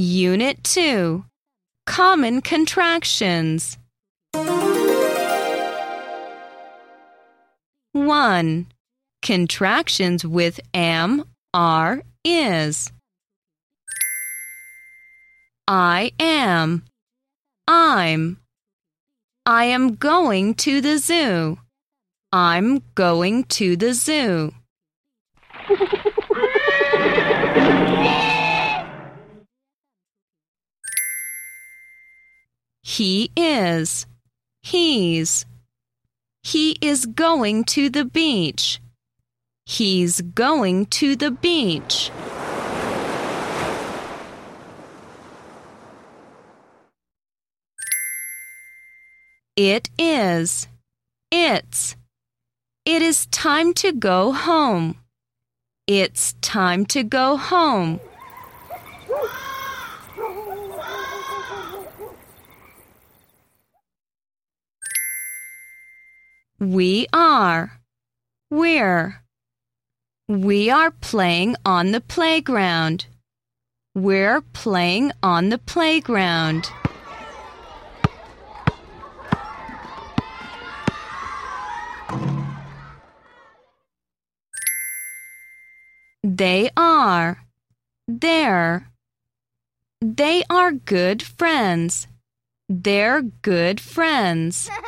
Unit 2 Common Contractions 1. Contractions with am, are, is. I am. I'm. I am going to the zoo. I'm going to the zoo. He is. He's. He is going to the beach. He's going to the beach. It is. It's. It is time to go home. It's time to go home. We are. We're. We are playing on the playground. We're playing on the playground. They are. They're. They are good friends. They're good friends.